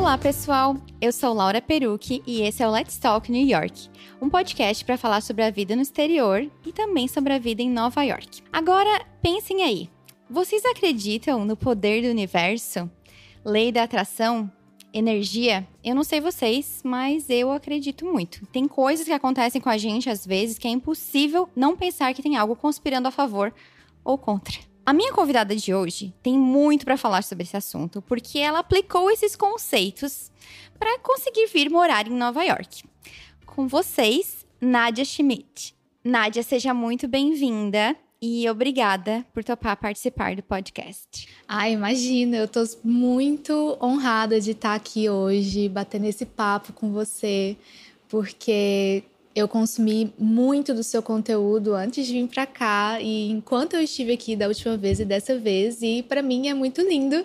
Olá, pessoal! Eu sou Laura Perucci e esse é o Let's Talk New York, um podcast para falar sobre a vida no exterior e também sobre a vida em Nova York. Agora, pensem aí: vocês acreditam no poder do universo? Lei da atração? Energia? Eu não sei vocês, mas eu acredito muito. Tem coisas que acontecem com a gente às vezes que é impossível não pensar que tem algo conspirando a favor ou contra. A minha convidada de hoje tem muito para falar sobre esse assunto, porque ela aplicou esses conceitos para conseguir vir morar em Nova York. Com vocês, Nadia Schmidt. Nádia, seja muito bem-vinda e obrigada por topar participar do podcast. Ah, imagina, eu tô muito honrada de estar aqui hoje, batendo esse papo com você, porque eu consumi muito do seu conteúdo antes de vir para cá e enquanto eu estive aqui da última vez e dessa vez e para mim é muito lindo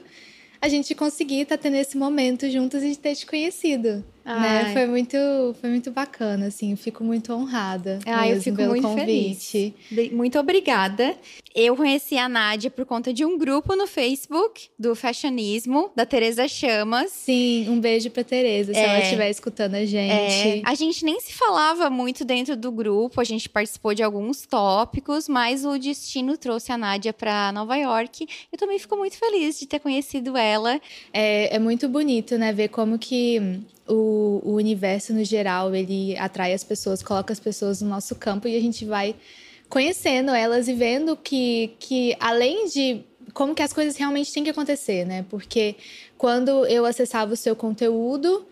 a gente conseguir estar tá tendo esse momento juntos e ter te conhecido. Né? Foi muito, foi muito bacana, assim, fico muito honrada. Ah, eu fico muito convite. feliz. Muito obrigada. Eu conheci a Nádia por conta de um grupo no Facebook do fashionismo, da Tereza Chamas. Sim, um beijo pra Tereza, se é, ela estiver escutando a gente. É, a gente nem se falava muito dentro do grupo, a gente participou de alguns tópicos, mas o destino trouxe a Nádia para Nova York. Eu também fico muito feliz de ter conhecido ela. É, é muito bonito, né, ver como que o, o universo no geral, ele atrai as pessoas, coloca as pessoas no nosso campo e a gente vai conhecendo elas e vendo que, que além de como que as coisas realmente têm que acontecer, né? Porque quando eu acessava o seu conteúdo,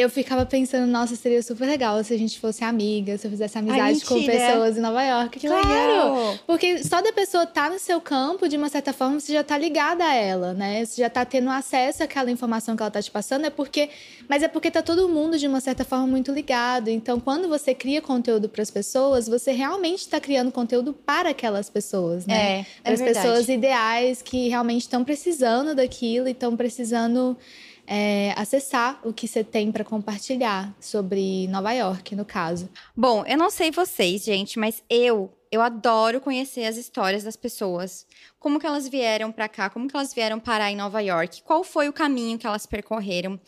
eu ficava pensando, nossa, seria super legal se a gente fosse amiga, se eu fizesse amizade Ai, com pessoas em Nova York. Que claro! Legal. Porque só da pessoa estar tá no seu campo, de uma certa forma, você já está ligada a ela, né? Você já está tendo acesso àquela informação que ela está te passando, é porque. Mas é porque tá todo mundo, de uma certa forma, muito ligado. Então, quando você cria conteúdo para as pessoas, você realmente está criando conteúdo para aquelas pessoas, né? É, para as pessoas ideais que realmente estão precisando daquilo e estão precisando é, acessar o que você tem para compartilhar sobre Nova York, no caso. Bom, eu não sei vocês, gente, mas eu eu adoro conhecer as histórias das pessoas. Como que elas vieram para cá, como que elas vieram parar em Nova York, qual foi o caminho que elas percorreram.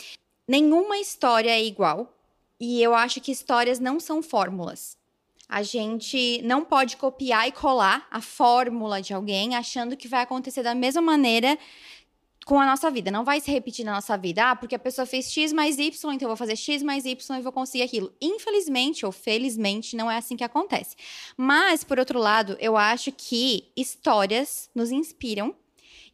Nenhuma história é igual, e eu acho que histórias não são fórmulas. A gente não pode copiar e colar a fórmula de alguém achando que vai acontecer da mesma maneira com a nossa vida. Não vai se repetir na nossa vida. Ah, porque a pessoa fez X mais Y, então eu vou fazer X mais Y e vou conseguir aquilo. Infelizmente ou felizmente, não é assim que acontece. Mas, por outro lado, eu acho que histórias nos inspiram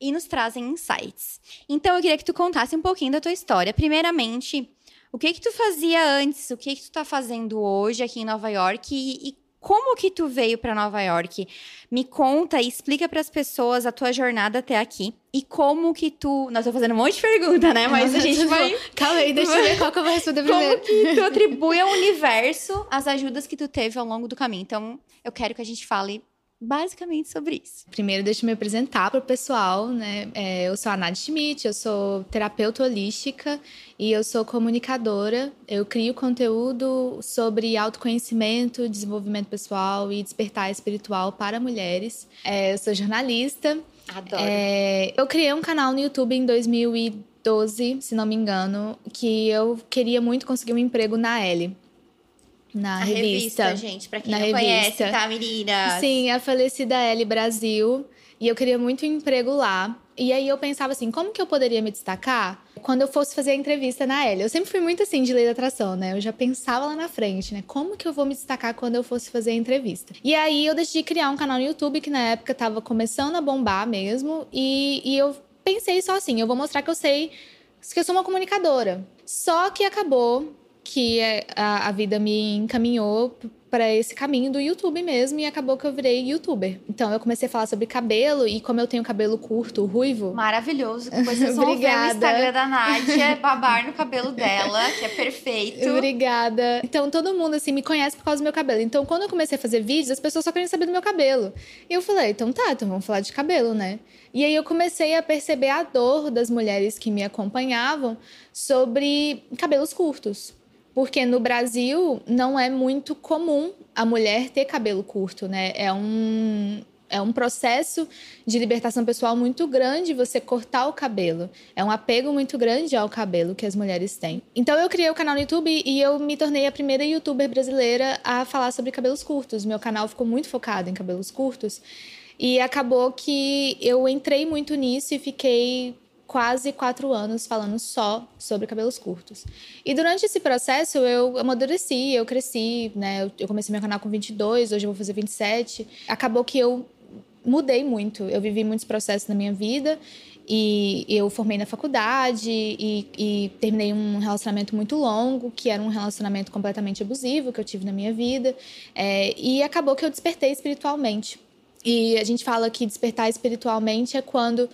e nos trazem insights. Então, eu queria que tu contasse um pouquinho da tua história. Primeiramente, o que que tu fazia antes? O que que tu tá fazendo hoje aqui em Nova York? E, e como que tu veio para Nova York? Me conta e explica para as pessoas a tua jornada até aqui e como que tu. Nós estamos fazendo um monte de pergunta, né? Mas a gente vai. Calma aí, deixa eu ver qual que eu vou responder primeiro. Como que tu atribui ao universo as ajudas que tu teve ao longo do caminho? Então, eu quero que a gente fale basicamente sobre isso. Primeiro, deixa eu me apresentar para o pessoal, né? É, eu sou a Nadia Schmidt, eu sou terapeuta holística e eu sou comunicadora. Eu crio conteúdo sobre autoconhecimento, desenvolvimento pessoal e despertar espiritual para mulheres. É, eu sou jornalista. Adoro. É, eu criei um canal no YouTube em 2012, se não me engano, que eu queria muito conseguir um emprego na L na revista. revista. gente, pra quem na não revista. conhece, tá, meninas? Sim, a falecida L Brasil. E eu queria muito emprego lá. E aí eu pensava assim, como que eu poderia me destacar quando eu fosse fazer a entrevista na L? Eu sempre fui muito assim de lei da atração, né? Eu já pensava lá na frente, né? Como que eu vou me destacar quando eu fosse fazer a entrevista? E aí eu decidi criar um canal no YouTube que na época tava começando a bombar mesmo. E, e eu pensei só assim, eu vou mostrar que eu sei que eu sou uma comunicadora. Só que acabou que é, a, a vida me encaminhou para esse caminho do YouTube mesmo e acabou que eu virei youtuber. Então eu comecei a falar sobre cabelo e como eu tenho cabelo curto, ruivo. Maravilhoso. Depois vocês vão ver no Instagram da Nádia, babar no cabelo dela, que é perfeito. Obrigada. Então todo mundo assim me conhece por causa do meu cabelo. Então quando eu comecei a fazer vídeos, as pessoas só queriam saber do meu cabelo. E eu falei, então tá, então vamos falar de cabelo, né? E aí eu comecei a perceber a dor das mulheres que me acompanhavam sobre cabelos curtos. Porque no Brasil não é muito comum a mulher ter cabelo curto, né? É um é um processo de libertação pessoal muito grande você cortar o cabelo. É um apego muito grande ao cabelo que as mulheres têm. Então eu criei o canal no YouTube e eu me tornei a primeira youtuber brasileira a falar sobre cabelos curtos. Meu canal ficou muito focado em cabelos curtos. E acabou que eu entrei muito nisso e fiquei quase quatro anos falando só sobre cabelos curtos. E durante esse processo eu amadureci, eu cresci, né? Eu comecei meu canal com 22, hoje eu vou fazer 27. Acabou que eu mudei muito. Eu vivi muitos processos na minha vida e eu formei na faculdade e, e, terminei um relacionamento muito longo, que era um relacionamento completamente abusivo que eu tive na minha vida. É, e acabou que eu despertei espiritualmente. E a gente fala que despertar espiritualmente é quando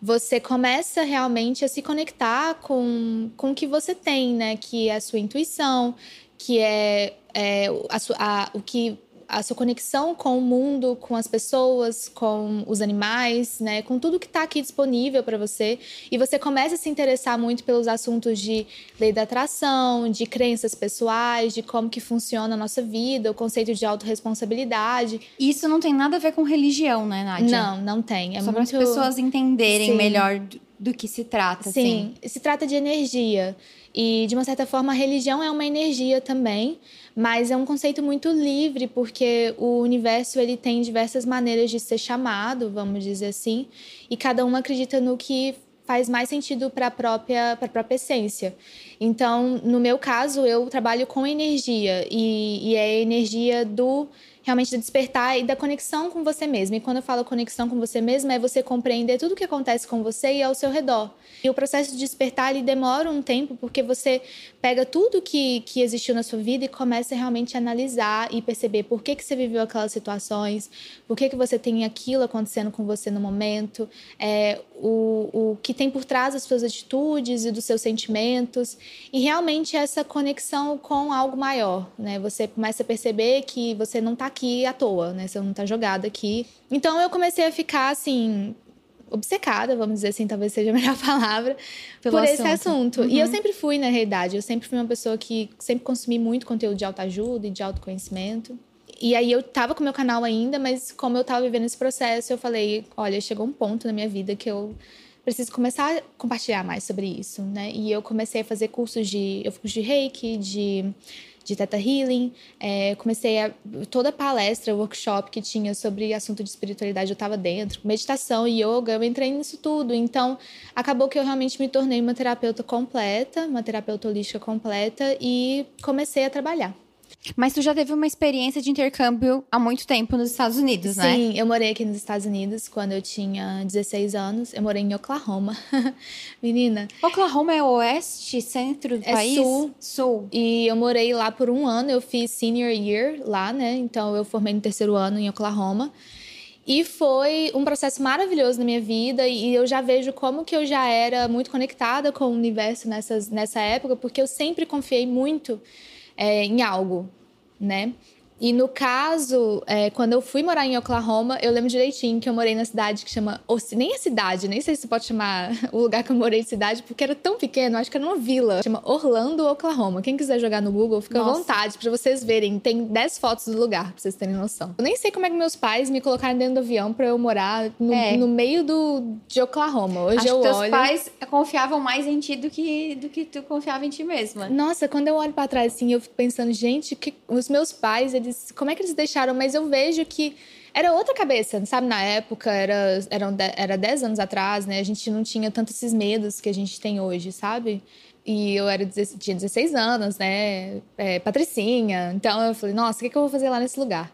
você começa realmente a se conectar com, com o que você tem, né? Que é a sua intuição, que é, é a, a, o que a sua conexão com o mundo, com as pessoas, com os animais, né, com tudo que está aqui disponível para você, e você começa a se interessar muito pelos assuntos de lei da atração, de crenças pessoais, de como que funciona a nossa vida, o conceito de autorresponsabilidade. Isso não tem nada a ver com religião, né, Nádia? Não, não tem. É Só muito... para as pessoas entenderem Sim. melhor do, que se trata. Sim, assim. se trata de energia. E, de uma certa forma, a religião é uma energia também, mas é um conceito muito livre, porque o universo ele tem diversas maneiras de ser chamado, vamos dizer assim, e cada um acredita no que faz mais sentido para a própria, própria essência. Então, no meu caso, eu trabalho com energia, e, e é a energia do realmente de despertar e da conexão com você mesmo. E quando eu falo conexão com você mesmo, é você compreender tudo o que acontece com você e ao seu redor. E o processo de despertar ele demora um tempo porque você pega tudo que, que existiu na sua vida e começa realmente a analisar e perceber por que, que você viveu aquelas situações, por que, que você tem aquilo acontecendo com você no momento, é, o, o que tem por trás das suas atitudes e dos seus sentimentos. E realmente essa conexão com algo maior, né? Você começa a perceber que você não está aqui à toa, né? Você não tá jogada aqui. Então eu comecei a ficar assim obcecada, vamos dizer assim, talvez seja a melhor palavra, Pelo por assunto. esse assunto. Uhum. E eu uhum. sempre fui, na realidade, eu sempre fui uma pessoa que sempre consumi muito conteúdo de autoajuda e de autoconhecimento. E aí eu tava com meu canal ainda, mas como eu tava vivendo esse processo, eu falei, olha, chegou um ponto na minha vida que eu preciso começar a compartilhar mais sobre isso, né? E eu comecei a fazer cursos de, eu fiz de Reiki, de de Theta Healing. É, comecei a, toda palestra, workshop que tinha sobre assunto de espiritualidade, eu estava dentro. Meditação, yoga, eu entrei nisso tudo. Então, acabou que eu realmente me tornei uma terapeuta completa, uma terapeuta holística completa e comecei a trabalhar. Mas tu já teve uma experiência de intercâmbio há muito tempo nos Estados Unidos, Sim, né? Sim, eu morei aqui nos Estados Unidos quando eu tinha 16 anos. Eu morei em Oklahoma. Menina. Oklahoma é oeste, centro do é país? Sul. Sul. E eu morei lá por um ano. Eu fiz senior year lá, né? Então eu formei no terceiro ano em Oklahoma. E foi um processo maravilhoso na minha vida e eu já vejo como que eu já era muito conectada com o universo nessas, nessa época, porque eu sempre confiei muito é, em algo, né? E no caso, é, quando eu fui morar em Oklahoma, eu lembro direitinho que eu morei na cidade que chama. Nem a cidade, nem sei se pode chamar o lugar que eu morei de cidade, porque era tão pequeno, acho que era uma vila. Chama Orlando, Oklahoma. Quem quiser jogar no Google, fica Nossa. à vontade para vocês verem. Tem 10 fotos do lugar, pra vocês terem noção. Eu nem sei como é que meus pais me colocaram dentro do avião para eu morar no, é. no, meio do, de Oklahoma. Hoje acho eu que teus olho... pais confiavam mais em ti do que, do que tu confiava em ti mesma. Nossa, quando eu olho para trás assim, eu fico pensando, gente, que os meus pais, eles. Como é que eles deixaram? Mas eu vejo que era outra cabeça, sabe? Na época, era, eram, era 10 anos atrás, né? A gente não tinha tanto esses medos que a gente tem hoje, sabe? E eu era, tinha 16 anos, né? É, patricinha. Então eu falei, nossa, o que, que eu vou fazer lá nesse lugar?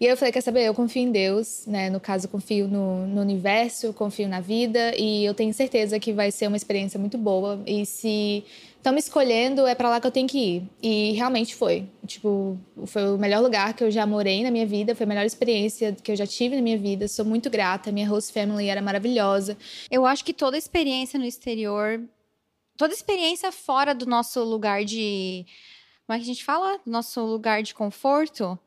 E eu falei, quer saber? Eu confio em Deus, né? No caso, confio no, no universo, confio na vida e eu tenho certeza que vai ser uma experiência muito boa. E se estão me escolhendo, é para lá que eu tenho que ir. E realmente foi. Tipo, foi o melhor lugar que eu já morei na minha vida, foi a melhor experiência que eu já tive na minha vida. Sou muito grata, minha host family era maravilhosa. Eu acho que toda experiência no exterior, toda experiência fora do nosso lugar de. Como é que a gente fala? Nosso lugar de conforto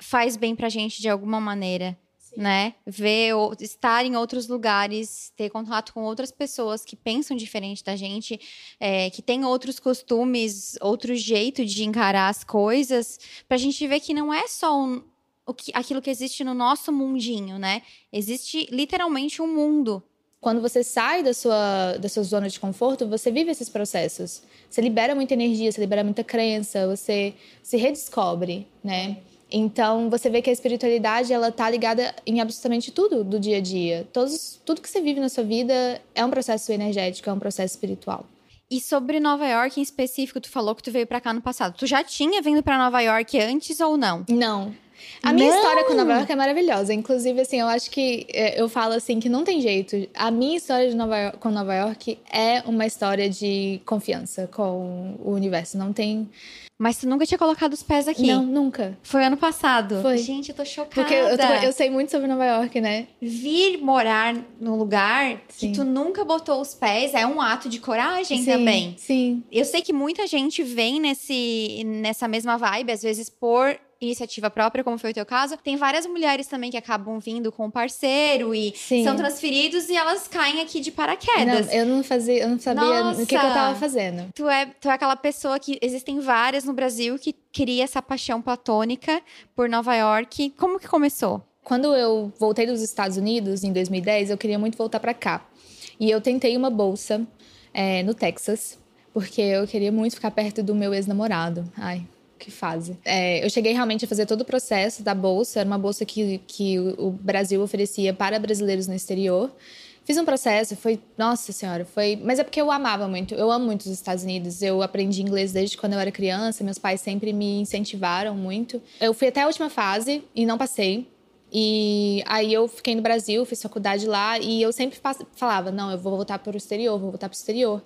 faz bem pra gente de alguma maneira. Sim. Né? Ver, ou, estar em outros lugares, ter contato com outras pessoas que pensam diferente da gente, é, que têm outros costumes, outro jeito de encarar as coisas, pra gente ver que não é só um, o que, aquilo que existe no nosso mundinho, né? Existe literalmente um mundo. Quando você sai da sua, da sua zona de conforto, você vive esses processos. Você libera muita energia, você libera muita crença, você se redescobre, né? Então, você vê que a espiritualidade, ela tá ligada em absolutamente tudo do dia a dia. Todos, tudo que você vive na sua vida é um processo energético, é um processo espiritual. E sobre Nova York em específico, tu falou que tu veio para cá no passado. Tu já tinha vindo para Nova York antes ou não? Não. A minha não. história com Nova York é maravilhosa. Inclusive, assim, eu acho que é, eu falo assim que não tem jeito. A minha história de Nova York, com Nova York é uma história de confiança com o universo. Não tem mas tu nunca tinha colocado os pés aqui? Não, nunca. Foi ano passado? Foi. Gente, eu tô chocada. Porque eu, tô, eu sei muito sobre Nova York, né? Vir morar num lugar Sim. que tu nunca botou os pés é um ato de coragem sim, também. Sim. Eu sei que muita gente vem nesse, nessa mesma vibe, às vezes por iniciativa própria, como foi o teu caso. Tem várias mulheres também que acabam vindo com parceiro e Sim. são transferidos e elas caem aqui de paraquedas. Não, eu não fazia, eu não sabia Nossa, o que, que, eu tava fazendo. Tu é, tu é aquela pessoa que existem várias no Brasil que cria essa paixão platônica por Nova York. Como que começou? Quando eu voltei dos Estados Unidos em 2010, eu queria muito voltar para cá. E eu tentei uma bolsa é, no Texas, porque eu queria muito ficar perto do meu ex-namorado. Ai, que fase. É, eu cheguei realmente a fazer todo o processo da bolsa, era uma bolsa que, que o Brasil oferecia para brasileiros no exterior. Fiz um processo, foi, nossa senhora, foi, mas é porque eu amava muito, eu amo muito os Estados Unidos. Eu aprendi inglês desde quando eu era criança, meus pais sempre me incentivaram muito. Eu fui até a última fase e não passei. E aí eu fiquei no Brasil, fiz faculdade lá e eu sempre falava, não, eu vou voltar para o exterior, vou voltar para o exterior.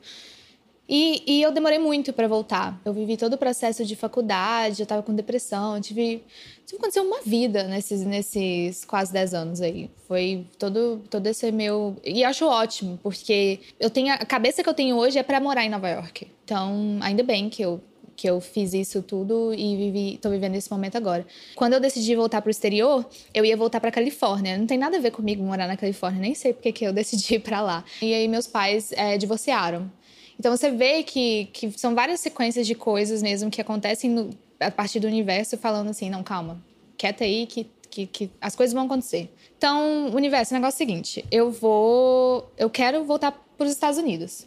E, e, eu demorei muito para voltar. Eu vivi todo o processo de faculdade, eu tava com depressão, tive, tive aconteceu uma vida nesses, nesses quase 10 anos aí. Foi todo, todo esse meu. E acho ótimo, porque eu tenho a cabeça que eu tenho hoje é para morar em Nova York. Então, ainda bem que eu que eu fiz isso tudo e vivi, tô vivendo esse momento agora. Quando eu decidi voltar pro exterior, eu ia voltar para Califórnia. Não tem nada a ver comigo morar na Califórnia, nem sei porque que eu decidi ir para lá. E aí meus pais é, divorciaram. Então você vê que, que são várias sequências de coisas mesmo que acontecem no, a partir do universo falando assim, não, calma, quieta aí que, que, que as coisas vão acontecer. Então, universo, o negócio é o seguinte, eu vou, eu quero voltar para os Estados Unidos.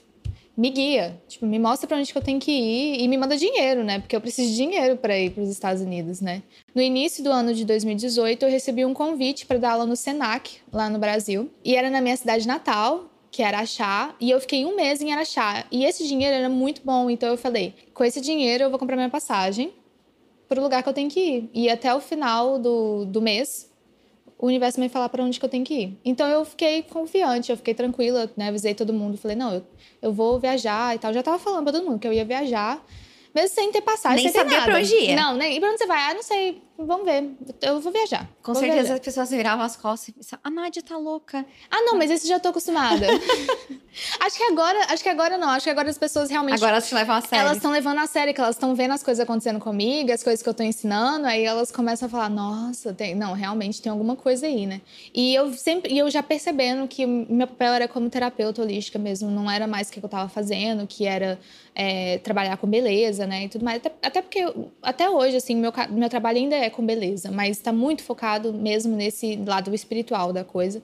Me guia, tipo, me mostra para onde que eu tenho que ir e me manda dinheiro, né? Porque eu preciso de dinheiro para ir para os Estados Unidos, né? No início do ano de 2018, eu recebi um convite para dar aula no Senac, lá no Brasil, e era na minha cidade natal, que era Araxá, e eu fiquei um mês em Araxá. E esse dinheiro era muito bom, então eu falei: com esse dinheiro eu vou comprar minha passagem para o lugar que eu tenho que ir. E até o final do, do mês, o universo vai falar para onde que eu tenho que ir. Então eu fiquei confiante, eu fiquei tranquila, né? Avisei todo mundo, falei: não, eu, eu vou viajar e tal. Já tava falando para todo mundo que eu ia viajar. Mesmo sem ter passagem, nem sem saber nada. pra onde ia. Não, nem. E pra onde você vai? Ah, não sei. Vamos ver. Eu vou viajar. Com vou certeza viajar. as pessoas viravam as costas e pensavam, a Nádia tá louca. Ah, não, mas esse já tô acostumada. acho que agora, acho que agora não. Acho que agora as pessoas realmente. Agora elas te levam a sério. Elas estão levando a sério, que elas estão vendo as coisas acontecendo comigo, as coisas que eu tô ensinando, aí elas começam a falar, nossa, tem... não, realmente tem alguma coisa aí, né? E eu sempre, e eu já percebendo que meu papel era como terapeuta holística mesmo, não era mais o que eu tava fazendo, que era é, trabalhar com beleza, né? E tudo mais. Até, até porque, eu, até hoje, assim, meu, meu trabalho ainda é com beleza, mas está muito focado mesmo nesse lado espiritual da coisa.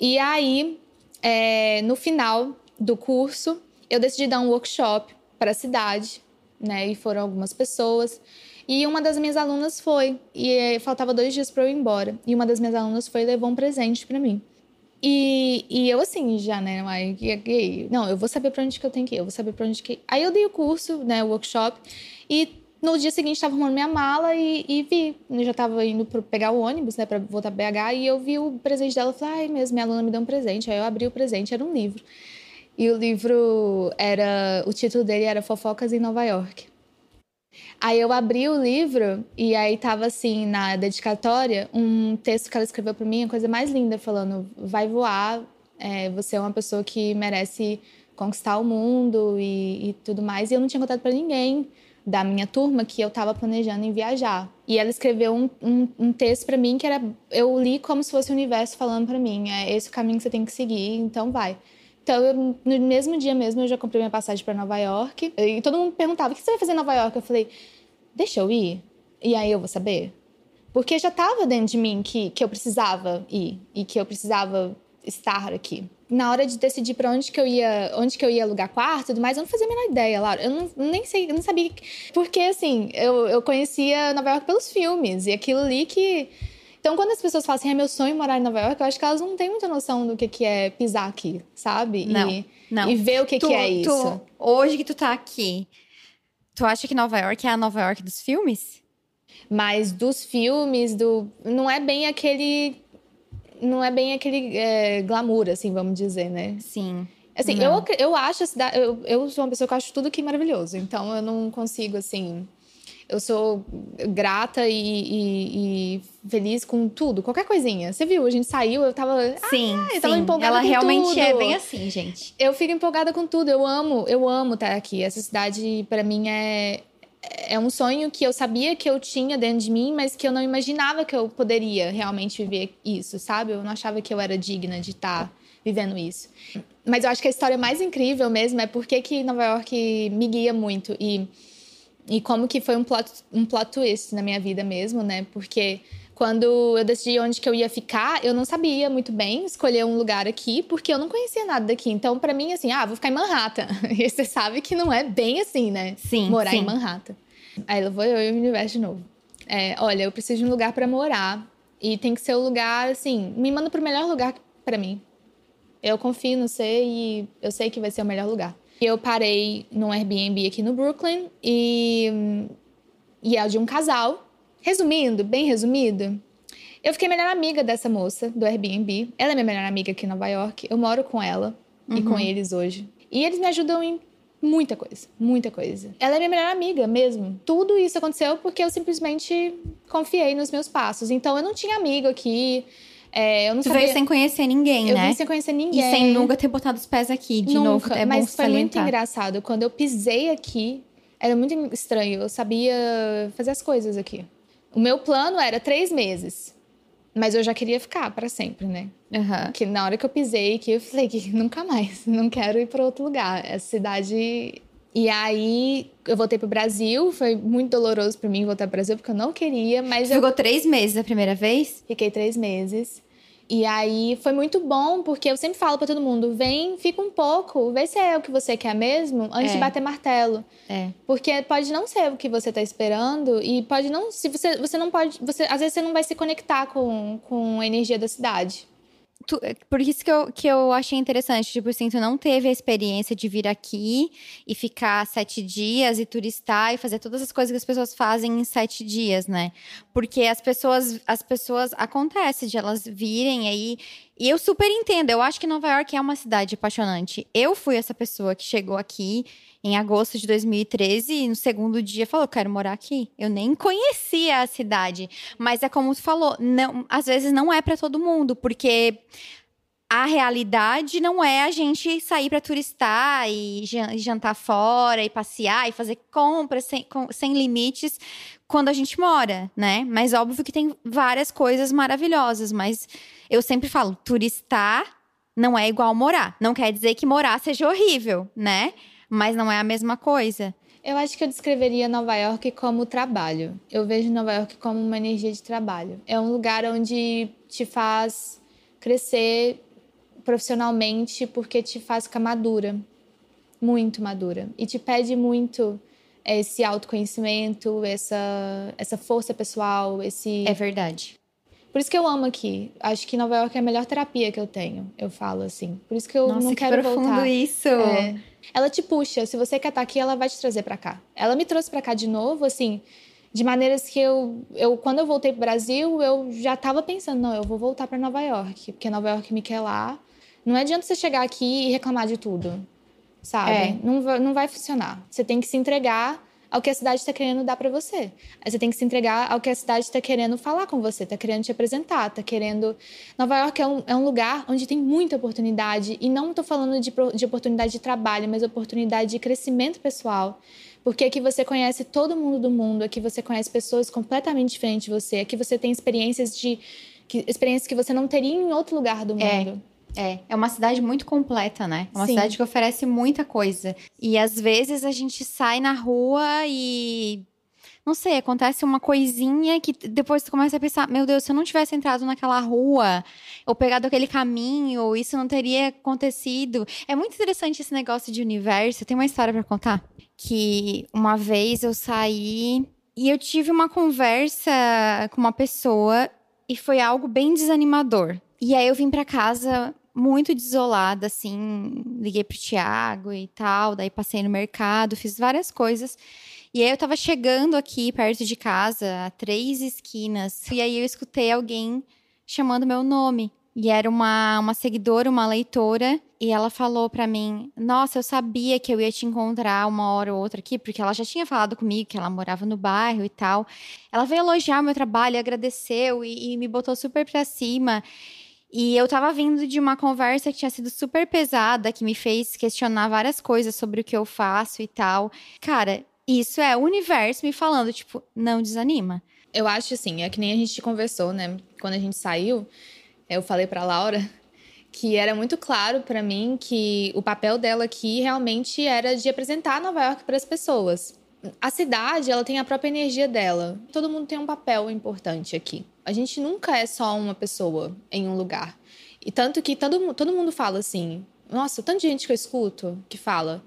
E aí, é, no final do curso, eu decidi dar um workshop para a cidade, né? E foram algumas pessoas. E uma das minhas alunas foi, e é, faltava dois dias para eu ir embora. E uma das minhas alunas foi e levou um presente para mim. E, e eu assim, já, né? Não, eu vou saber para onde que eu tenho que ir, eu vou saber para onde que. Aí eu dei o curso, né? O workshop. E no dia seguinte, estava arrumando minha mala e, e vi. Eu já estava indo para pegar o ônibus, né, para voltar para BH, e eu vi o presente dela. Falei, ai, mesmo, minha aluna me deu um presente. Aí eu abri o presente, era um livro. E o livro era. O título dele era Fofocas em Nova York. Aí eu abri o livro e aí tava assim, na dedicatória, um texto que ela escreveu para mim, a coisa mais linda, falando: vai voar, é, você é uma pessoa que merece conquistar o mundo e, e tudo mais. E eu não tinha contado para ninguém da minha turma que eu estava planejando em viajar. E ela escreveu um, um, um texto para mim que era eu li como se fosse o universo falando para mim, é esse o caminho que você tem que seguir, então vai. Então, eu, no mesmo dia mesmo, eu já comprei minha passagem para Nova York. E todo mundo perguntava: o que você vai fazer em Nova York? Eu falei: deixa eu ir. E aí eu vou saber. Porque já estava dentro de mim que, que eu precisava ir e que eu precisava estar aqui. Na hora de decidir para onde que eu ia, onde que eu ia alugar quarto e tudo mais, eu não fazia a menor ideia, Laura. Eu não, nem sei, eu não sabia. Porque, assim, eu, eu conhecia Nova York pelos filmes e aquilo ali que. Então, quando as pessoas falam assim, é meu sonho morar em Nova York, eu acho que elas não têm muita noção do que, que é pisar aqui, sabe? Não, e, não. e ver o que, Tu- que é isso. tu- hoje que tu tá aqui, tu acha que Nova York é a Nova York dos filmes? Mas dos filmes, do. Não é bem aquele. Não é bem aquele é, glamour, assim, vamos dizer, né? Sim. Assim, Não. eu, eu acho a cidade. Eu, eu sou uma pessoa que acho tudo aqui maravilhoso. Então eu não consigo, assim. Eu sou grata e, e- e feliz com tudo, qualquer coisinha. Você viu, a gente saiu, eu tava. Sim, eu tava sim. empolgada Ela com realmente é tudo. bem assim, gente. Eu fico empolgada com tudo. Eu amo, eu amo estar aqui. Essa cidade, pra mim, é, é um sonho que eu sabia que eu tinha dentro de mim, mas que eu não imaginava que eu poderia realmente viver isso, sabe? Eu não achava que eu era digna de estar vivendo isso. Mas eu acho que a história mais incrível mesmo é porque que Nova York me guia muito e, e como que foi um plot, um plot twist na minha vida mesmo, né? Porque quando eu decidi onde que eu ia ficar, eu não sabia muito bem escolher um lugar aqui, porque eu não conhecia nada daqui. Então, pra mim, assim, ah, vou ficar em Manhattan. E você sabe que não é bem assim, né? Sim, Morar sim. em Manhattan. Aí lá vou eu e o universo de novo. É, olha, eu preciso de um lugar pra morar. E tem que ser o lugar, assim, me manda pro melhor lugar pra mim. Eu confio no você e eu sei que vai ser o melhor lugar. E Eu parei num Airbnb aqui no Brooklyn e, e é de um casal. Resumindo, bem resumido, eu fiquei melhor amiga dessa moça do Airbnb. Ela é minha melhor amiga aqui em Nova York. Eu moro com ela e com eles hoje. E eles me ajudam em muita coisa, muita coisa. Ela é minha melhor amiga mesmo. Tudo isso aconteceu porque eu simplesmente confiei nos meus passos. Então eu não tinha amigo aqui. é, eu não Tu sabia... veio sem conhecer ninguém, Eu né? vim sem conhecer ninguém. E sem nunca ter botado os pés aqui de Nunca, novo. É mas foi muito salientar. engraçado. Quando eu pisei aqui, era muito estranho. Eu sabia fazer as coisas aqui. O meu plano era três meses. Mas eu já queria ficar para sempre, né? Aham. Que na hora que eu pisei aqui, eu falei que nunca mais, não quero ir para outro lugar. Essa cidade. E aí eu voltei pro Brasil, foi muito doloroso para mim voltar pro Brasil, porque eu não queria, mas eu ficou três meses a primeira vez? Fiquei três meses. E aí foi muito bom, porque eu sempre falo pra todo mundo: vem, fica um pouco, vê se é o que você quer mesmo, antes É. de bater martelo. É. Porque pode não ser o que você tá esperando, e pode não. Se você, você não pode. Você, às vezes você não vai se conectar com, com a energia da cidade. Tu- por isso que eu, que eu achei interessante, tipo assim, tu não teve a experiência de vir aqui e ficar sete dias e turistar e fazer todas as coisas que as pessoas fazem em sete dias, né? Porque as pessoas, as pessoas acontece de elas virem aí. E eu super entendo, eu acho que Nova York é uma cidade apaixonante. Eu fui essa pessoa que chegou aqui em agosto de 2013 e no segundo dia falou: quero morar aqui. Eu nem conhecia a cidade. Mas é como tu falou, não, às vezes não é pra todo mundo, porque a realidade não é a gente sair para turistar e jan- jantar fora e passear e fazer compras sem, sem limites quando a gente mora, né? Mas óbvio que tem várias coisas maravilhosas, mas eu sempre falo, turistar não é igual morar. Não quer dizer que morar seja horrível, né? Mas não é a mesma coisa. Eu acho que eu descreveria Nova York como trabalho. Eu vejo Nova York como uma energia de trabalho. É um lugar onde te faz crescer profissionalmente porque te faz ficar madura, muito madura. E te pede muito esse autoconhecimento, essa, essa força pessoal, esse. É verdade. Por isso que eu amo aqui. Acho que Nova York é a melhor terapia que eu tenho. Eu falo assim. Por isso que eu Nossa, não que quero profundo voltar. isso. É. Ela te puxa. Se você quer estar aqui, ela vai te trazer pra cá. Ela me trouxe pra cá de novo, assim, de maneiras que eu, eu quando eu voltei pro Brasil, eu já tava pensando, não, eu vou voltar pra Nova York, porque Nova York me quer lá. Não adianta você chegar aqui e reclamar de tudo, sabe? É. Não, não vai funcionar. Você tem que se entregar ao que a cidade está querendo dar pra você. Aí você tem que se entregar ao que a cidade está querendo falar com você, está querendo te apresentar, está querendo. Nova York é um, é um lugar onde tem muita oportunidade, e não estou falando de, de oportunidade de trabalho, mas oportunidade de crescimento pessoal. Porque aqui você conhece todo mundo do mundo, aqui você conhece pessoas completamente diferentes de você, aqui você tem experiências de. Que, experiências que você não teria em outro lugar do É. mundo. É, é uma cidade muito completa, né? É uma Sim. cidade que oferece muita coisa. E às vezes a gente sai na rua e não sei, acontece uma coisinha que depois tu começa a pensar, meu Deus, se eu não tivesse entrado naquela rua, ou pegado aquele caminho, isso não teria acontecido. É muito interessante esse negócio de universo. Tem uma história para contar que uma vez eu saí e eu tive uma conversa com uma pessoa e foi algo bem desanimador. E aí eu vim para casa muito desolada, assim, liguei pro Thiago e tal, daí passei no mercado, fiz várias coisas. E aí eu tava chegando aqui perto de casa, a três esquinas, e aí eu escutei alguém chamando meu nome. E era uma, uma seguidora, uma leitora, e ela falou para mim: Nossa, eu sabia que eu ia te encontrar uma hora ou outra aqui, porque ela já tinha falado comigo que ela morava no bairro e tal. Ela veio elogiar meu trabalho, agradeceu e, e me botou super pra cima. E eu tava vindo de uma conversa que tinha sido super pesada, que me fez questionar várias coisas sobre o que eu faço e tal. Cara, isso é o universo me falando, tipo, não desanima. Eu acho assim, é que nem a gente conversou, né? Quando a gente saiu, eu falei pra Laura que era muito claro para mim que o papel dela aqui realmente era de apresentar Nova York para as pessoas. A cidade, ela tem a própria energia dela. Todo mundo tem um papel importante aqui. A gente nunca é só uma pessoa em um lugar. E tanto que todo, todo mundo fala assim: nossa, tanta gente que eu escuto que fala: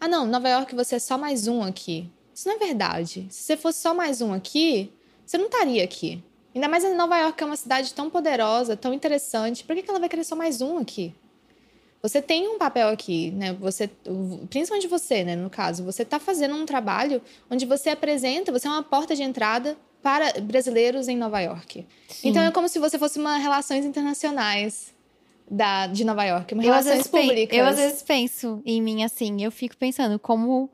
ah, não, Nova York você é só mais um aqui. Isso não é verdade. Se você fosse só mais um aqui, você não estaria aqui. Ainda mais Nova York, que é uma cidade tão poderosa, tão interessante. Por que ela vai querer só mais um aqui? Você tem um papel aqui, né? Você, principalmente você, né? No caso, você está fazendo um trabalho onde você apresenta, você é uma porta de entrada para brasileiros em Nova York. Sim. Então é como se você fosse uma relações internacionais da, de Nova York, uma relações públicas. Eu às vezes penso em mim assim, eu fico pensando como,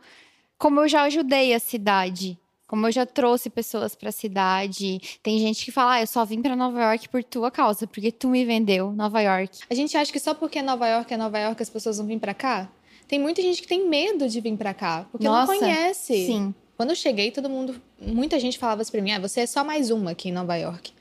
como eu já ajudei a cidade. Como eu já trouxe pessoas para a cidade. Tem gente que fala, ah, eu só vim para Nova York por tua causa, porque tu me vendeu Nova York. A gente acha que só porque Nova York é Nova York as pessoas vão vir para cá? Tem muita gente que tem medo de vir para cá, porque Nossa, não conhece. Sim. Quando eu cheguei, todo mundo, muita gente falava isso para mim, ah, você é só mais uma aqui em Nova York.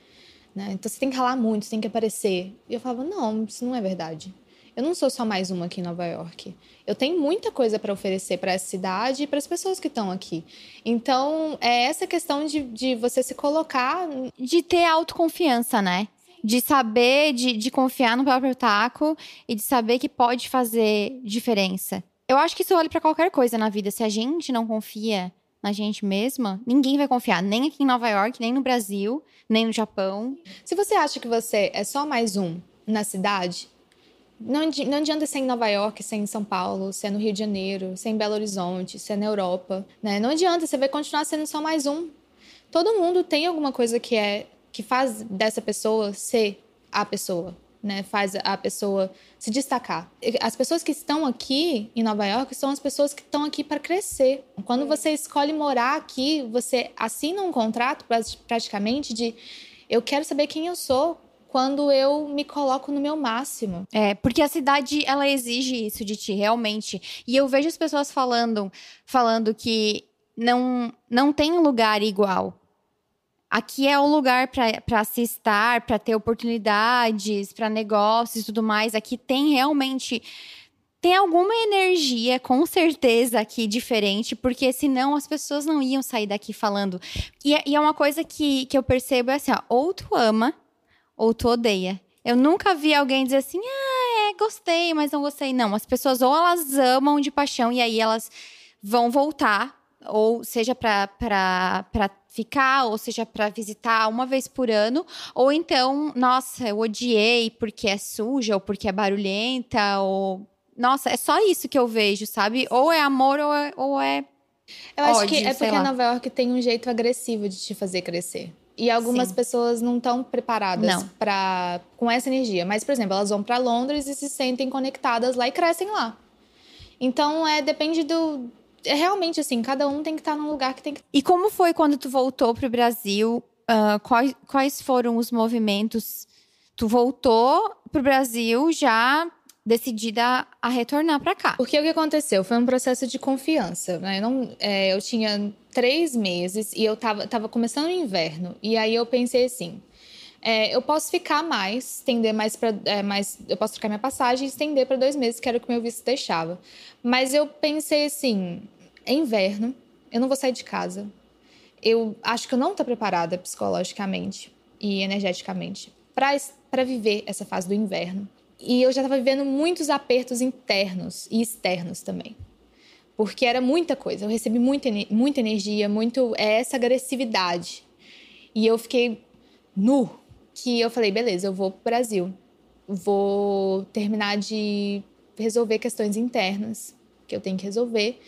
Né? Então você tem que ralar muito, você tem que aparecer. E eu falava, não, isso não é verdade. Eu não sou só mais uma aqui em Nova York. Eu tenho muita coisa para oferecer para essa cidade e para as pessoas que estão aqui. Então, é essa questão de, de você se colocar. De ter autoconfiança, né? De saber, de, de confiar no próprio taco e de saber que pode fazer diferença. Eu acho que isso vale para qualquer coisa na vida. Se a gente não confia na gente mesma, ninguém vai confiar, nem aqui em Nova York, nem no Brasil, nem no Japão. Se você acha que você é só mais um na cidade, não, não adianta ser em Nova York, ser em São Paulo, ser no Rio de Janeiro, ser em Belo Horizonte, ser na Europa, né? Não adianta, você vai continuar sendo só mais um. Todo mundo tem alguma coisa que é que faz dessa pessoa ser a pessoa né, faz a pessoa se destacar. As pessoas que estão aqui em Nova York são as pessoas que estão aqui para crescer. Quando você escolhe morar aqui, você assina um contrato praticamente de eu quero saber quem eu sou quando eu me coloco no meu máximo. É, porque a cidade ela exige isso de ti, realmente. E eu vejo as pessoas falando, falando que não não tem lugar igual Aqui é o lugar para se estar, para ter oportunidades, para negócios e tudo mais. Aqui tem realmente. Tem alguma energia, com certeza, aqui diferente, porque senão as pessoas não iam sair daqui falando. E, é, e é uma coisa que, que eu percebo é assim: ó, ou tu ama, ou tu odeia. Eu nunca vi alguém dizer assim, ah, é, gostei, mas não gostei. Não, as pessoas ou elas amam de paixão e aí elas vão voltar ou seja para ficar, ou seja para visitar uma vez por ano, ou então, nossa, eu odiei porque é suja, ou porque é barulhenta, ou. Nossa, é só isso que eu vejo, sabe? Ou é amor ou é. Ou é eu acho ódio, que é porque. Nova York tem um jeito agressivo de te fazer crescer. E algumas Sim. pessoas não estão preparadas para com essa energia. Mas, por exemplo, elas vão para Londres e se sentem conectadas lá e crescem lá. Então, é depende do, é realmente assim, cada um tem que estar num lugar que tem que. E como foi quando tu voltou para o Brasil? Uh, quais, quais foram os movimentos? Tu voltou para o Brasil já decidida a retornar para cá. Porque o que aconteceu? Foi um processo de confiança. Né? Eu, não, é, eu tinha três meses e eu tava, tava começando o inverno. E aí eu pensei assim: é, eu posso ficar mais, estender mais para é, mais, eu posso trocar minha passagem e estender para dois meses, que era o que meu visto deixava. Mas eu pensei assim, é inverno, eu não vou sair de casa. eu acho que eu não tô preparada psicologicamente e energeticamente para viver essa fase do inverno. E eu já estava vivendo muitos apertos internos e externos também. Porque era muita coisa. Eu recebi muita, muita energia, muito é, essa agressividade. E eu fiquei nu. Que eu falei, beleza, eu vou pro Brasil. Vou terminar de resolver questões internas que eu tenho que resolver.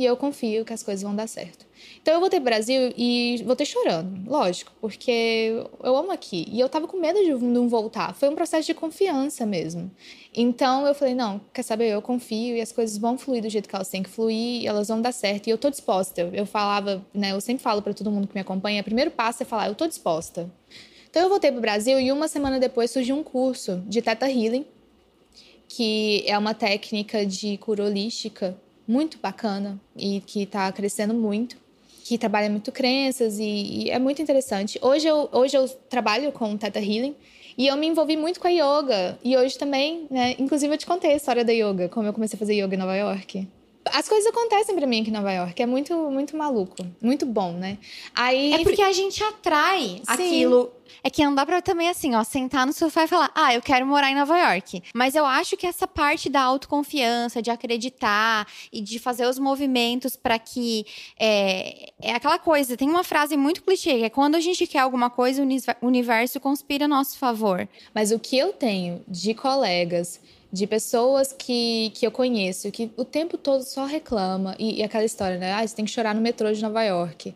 E eu confio que as coisas vão dar certo. Então eu voltei pro Brasil e voltei chorando, lógico, porque eu amo aqui. E eu tava com medo de não voltar. Foi um processo de confiança mesmo. Então eu falei: não, quer saber? Eu confio e as coisas vão fluir do jeito que elas têm que fluir elas vão dar certo. E eu tô disposta. Eu falava, né? Eu sempre falo para todo mundo que me acompanha: o primeiro passo é falar, eu tô disposta. Então eu voltei pro Brasil e uma semana depois surgiu um curso de Teta Healing, que é uma técnica de cura holística muito bacana e que está crescendo muito que trabalha muito crenças e, e, é muito interessante. Hoje eu, hoje eu trabalho com Theta Healing e eu me envolvi muito com a yoga. E hoje também, né? Inclusive eu te contei a história da yoga, como eu comecei a fazer yoga em Nova York. As coisas acontecem para mim aqui em Nova York. É muito, muito maluco. Muito bom, né? Aí... É porque a gente atrai Sim. aquilo é que não dá pra também, assim, ó, sentar no sofá e falar, ah, eu quero morar em Nova York. Mas eu acho que essa parte da autoconfiança, de acreditar e de fazer os movimentos para que. É, é aquela coisa, tem uma frase muito clichê, que é quando a gente quer alguma coisa, o universo conspira a nosso favor. Mas o que eu tenho de colegas de pessoas que, que eu conheço, que o tempo todo só reclama, e, e aquela história, né? Ah, você tem que chorar no metrô de Nova York.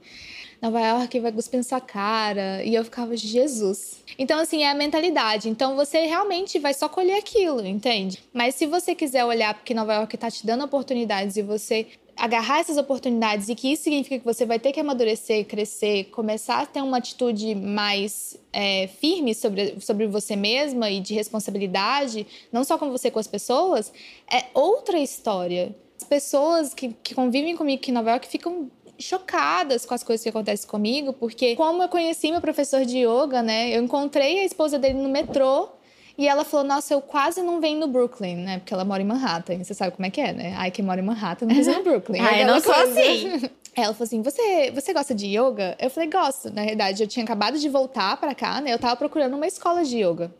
Nova York vai cuspir na sua cara. E eu ficava, Jesus. Então, assim, é a mentalidade. Então, você realmente vai só colher aquilo, entende? Mas se você quiser olhar porque Nova York tá te dando oportunidades e você agarrar essas oportunidades e que isso significa que você vai ter que amadurecer, crescer, começar a ter uma atitude mais é, firme sobre, sobre você mesma e de responsabilidade, não só com você, com as pessoas, é outra história. As pessoas que, que convivem comigo aqui em Nova York ficam chocadas com as coisas que acontecem comigo, porque como eu conheci meu professor de yoga, né? Eu encontrei a esposa dele no metrô e ela falou: Nossa, eu quase não venho no Brooklyn, né? Porque ela mora em Manhattan. Você sabe como é que é, né? Ai, quem mora em Manhattan não precisa no Brooklyn. ah, eu não sou coisa. assim. Ela falou assim: você, você gosta de yoga? Eu falei: Gosto. Na verdade, eu tinha acabado de voltar para cá, né? Eu tava procurando uma escola de yoga.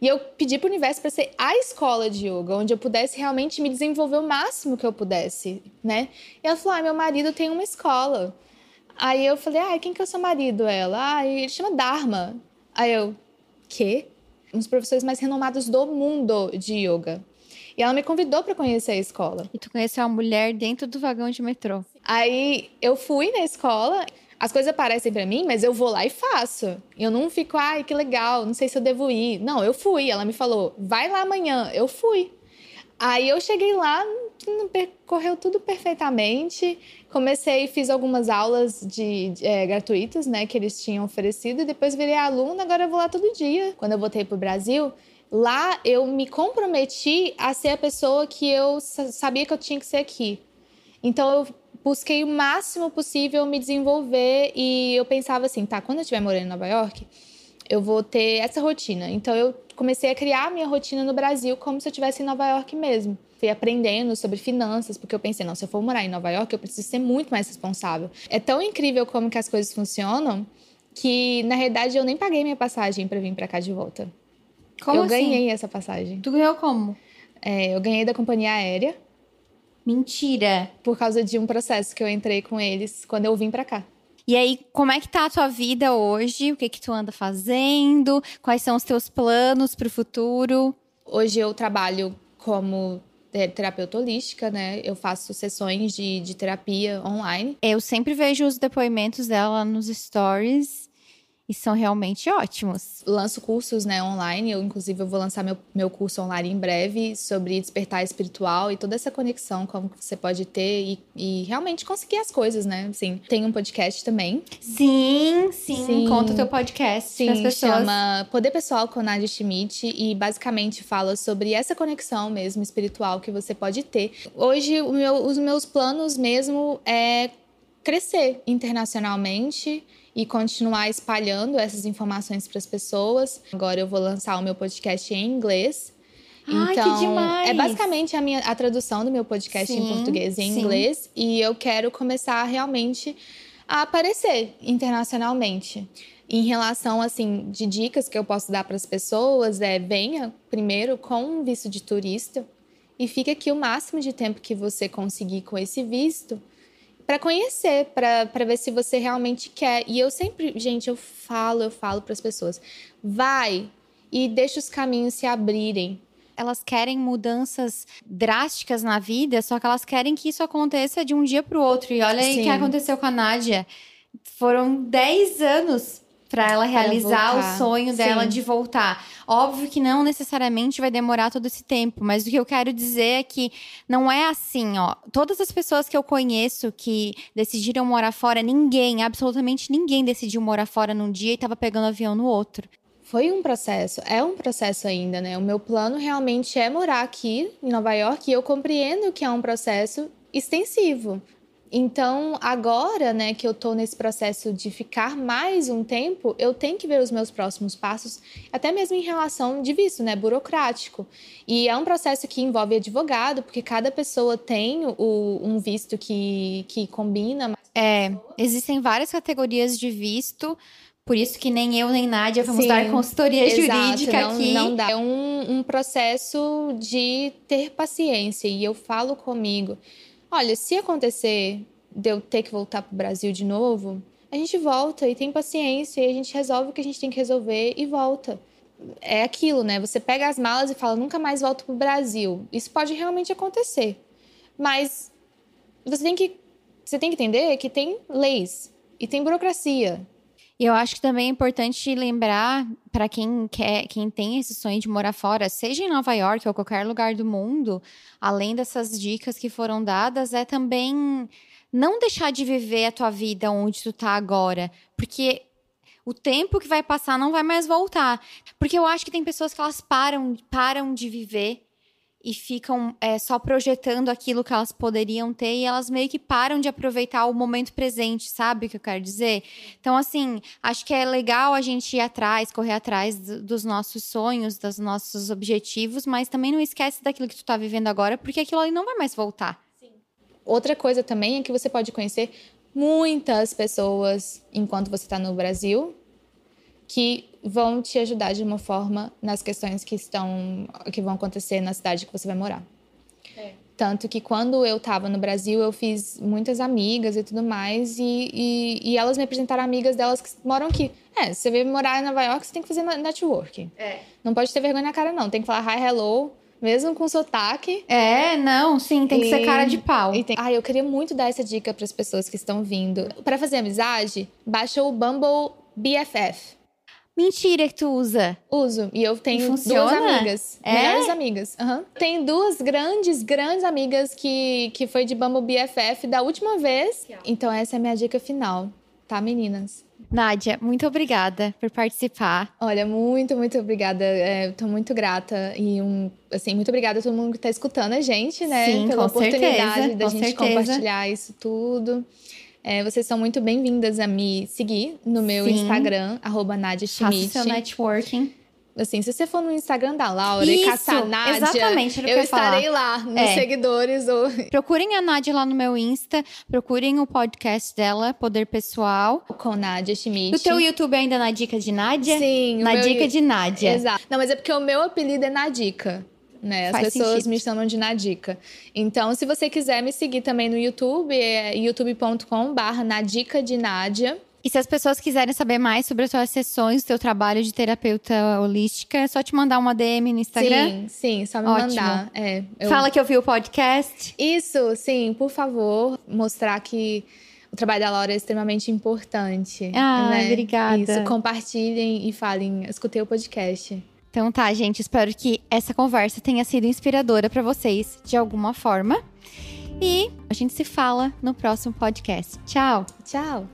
E eu pedi para o universo para ser a escola de yoga, onde eu pudesse realmente me desenvolver o máximo que eu pudesse, né? E ela falou: ah, meu marido tem uma escola. Aí eu falei: ah, quem que é o seu marido? Ela: ah, ele chama Dharma. Aí eu: quê? Um dos professores mais renomados do mundo de yoga. E ela me convidou para conhecer a escola. E tu conheceu uma mulher dentro do vagão de metrô. Aí eu fui na escola as coisas aparecem para mim, mas eu vou lá e faço. Eu não fico, ai, que legal, não sei se eu devo ir. Não, eu fui. Ela me falou, vai lá amanhã. Eu fui. Aí eu cheguei lá, percorreu tudo perfeitamente. Comecei, fiz algumas aulas de, de é, gratuitas, né, que eles tinham oferecido. E depois virei aluna, agora eu vou lá todo dia. Quando eu voltei pro Brasil, lá eu me comprometi a ser a pessoa que eu sabia que eu tinha que ser aqui. Então eu busquei o máximo possível me desenvolver e eu pensava assim, tá, quando eu estiver morando em Nova York, eu vou ter essa rotina. Então eu comecei a criar a minha rotina no Brasil como se eu estivesse em Nova York mesmo. Fui aprendendo sobre finanças, porque eu pensei, não, se eu for morar em Nova York, eu preciso ser muito mais responsável. É tão incrível como que as coisas funcionam que, na realidade, eu nem paguei minha passagem para vir para cá de volta. Como eu assim? ganhei essa passagem. Tu ganhou como? É, eu ganhei da companhia aérea. Mentira. Por causa de um processo que eu entrei com eles quando eu vim para cá. E aí, como é que tá a tua vida hoje? O que que tu anda fazendo? Quais são os teus planos para o futuro? Hoje eu trabalho como terapeuta holística, né? Eu faço sessões de, de terapia online. Eu sempre vejo os depoimentos dela nos stories e são realmente ótimos. Lanço cursos né, online, eu inclusive eu vou lançar meu, meu curso online em breve sobre despertar espiritual e toda essa conexão, como que você pode ter e, e realmente conseguir as coisas, né? Assim, tem um podcast também. Sim, sim, sim. conta o teu podcast sim, pessoas. chama Poder Pessoal com Nadia Schmidt e basicamente fala sobre essa conexão mesmo espiritual que você pode ter. Hoje, meu, os meus planos mesmo é crescer internacionalmente e continuar espalhando essas informações para as pessoas. Agora eu vou lançar o meu podcast em inglês. Ai, então, que demais. é basicamente a minha a tradução do meu podcast sim, em português e em sim. inglês e eu quero começar realmente a aparecer internacionalmente. Em relação assim de dicas que eu posso dar para as pessoas é venha primeiro com um visto de turista e fique aqui o máximo de tempo que você conseguir com esse visto para conhecer, para ver se você realmente quer. E eu sempre, gente, eu falo, eu falo para as pessoas, vai e deixa os caminhos se abrirem elas querem mudanças drásticas na vida, só que elas querem que isso aconteça de um dia para o outro. E olha aí o que aconteceu com a Nádia. Foram 10 anos para ela realizar o sonho dela Sim. de voltar. Óbvio que não necessariamente vai demorar todo esse tempo, mas o que eu quero dizer é que não é assim, ó. Todas as pessoas que eu conheço que decidiram morar fora, ninguém, absolutamente ninguém decidiu morar fora num dia e estava pegando avião no outro foi um processo, é um processo ainda, né? O meu plano realmente é morar aqui em Nova York e eu compreendo que é um processo extensivo. Então, agora, né, que eu tô nesse processo de ficar mais um tempo, eu tenho que ver os meus próximos passos, até mesmo em relação de visto, né, burocrático. E é um processo que envolve advogado, porque cada pessoa tem o, um visto que, que combina. É, existem várias categorias de visto. Por isso que nem eu nem Nádia vamos Sim, dar consultoria exato, jurídica não, aqui. Não dá. É um, um processo de ter paciência. E eu falo comigo: olha, se acontecer de eu ter que voltar para o Brasil de novo, a gente volta e tem paciência e a gente resolve o que a gente tem que resolver e volta. É aquilo, né? Você pega as malas e fala, nunca mais volto para o Brasil. Isso pode realmente acontecer. Mas você tem que, você tem que entender que tem leis e tem burocracia. E eu acho que também é importante lembrar para quem quer, quem tem esse sonho de morar fora, seja em Nova York ou qualquer lugar do mundo, além dessas dicas que foram dadas, é também não deixar de viver a tua vida onde tu tá agora, porque o tempo que vai passar não vai mais voltar. Porque eu acho que tem pessoas que elas param, param de viver e ficam é, só projetando aquilo que elas poderiam ter e elas meio que param de aproveitar o momento presente, sabe o que eu quero dizer? Então, assim, acho que é legal a gente ir atrás, correr atrás dos nossos sonhos, dos nossos objetivos, mas também não esquece daquilo que tu tá vivendo agora, porque aquilo ali não vai mais voltar. Sim. Outra coisa também é que você pode conhecer muitas pessoas enquanto você está no Brasil que vão te ajudar de uma forma nas questões que estão que vão acontecer na cidade que você vai morar. É. Tanto que quando eu estava no Brasil, eu fiz muitas amigas e tudo mais, e, e, e, elas me apresentaram amigas delas que moram aqui. É, você veio morar em Nova York, você tem que fazer networking. É. Não pode ter vergonha na cara, não. Tem que falar hi, hello, mesmo com sotaque. É, não, sim, tem que ser cara de pau. Tem... Ah, eu queria muito dar essa dica para as pessoas que estão vindo. Para fazer amizade, baixa o Bumble BFF. Mentira que tu usa. Uso. E eu tenho duas amigas. É? Melhores amigas. Uhum. Tem duas grandes, grandes amigas que, que foi de Bumble BFF da última vez. Então essa é a minha dica final. Tá, meninas? Nádia, muito obrigada por participar. Olha, muito, muito obrigada. É, tô muito grata e um, assim, muito obrigada a todo mundo que tá escutando a gente, né? Sim, Pela oportunidade certeza, da gente certeza. compartilhar isso tudo. É, vocês são muito bem-vindas a me seguir no meu Sim. Instagram, arroba Nadia Schmidt. Faça seu networking. Assim, se você for no Instagram da Laura Isso, e caçar a Nádia, exatamente, eu, eu estarei lá nos é. seguidores. Ou... Procurem a Nádia lá no meu Insta, procurem o podcast dela, Poder Pessoal. Com Nádia Schmidt. O teu YouTube ainda é na dica de Nádia? Sim. Na dica meu... de Nádia. Exato. Não, mas é porque o meu apelido é Nadica né? As Faz pessoas sentido. me chamam de Nadica. Então, se você quiser me seguir também no YouTube, é youtube.com/barra Nadica de Nádia. E se as pessoas quiserem saber mais sobre as suas sessões, o teu trabalho de terapeuta holística, é só te mandar uma DM no Instagram? Sim, sim, só me Ótimo. mandar. É, eu... Fala que eu vi o podcast. Isso, sim, por favor, mostrar que o trabalho da Laura é extremamente importante. Ah, né? obrigada. Isso, compartilhem e falem, escutei o podcast. Então tá, gente, espero que essa conversa tenha sido inspiradora para vocês de alguma forma. E a gente se fala no próximo podcast. Tchau. Tchau.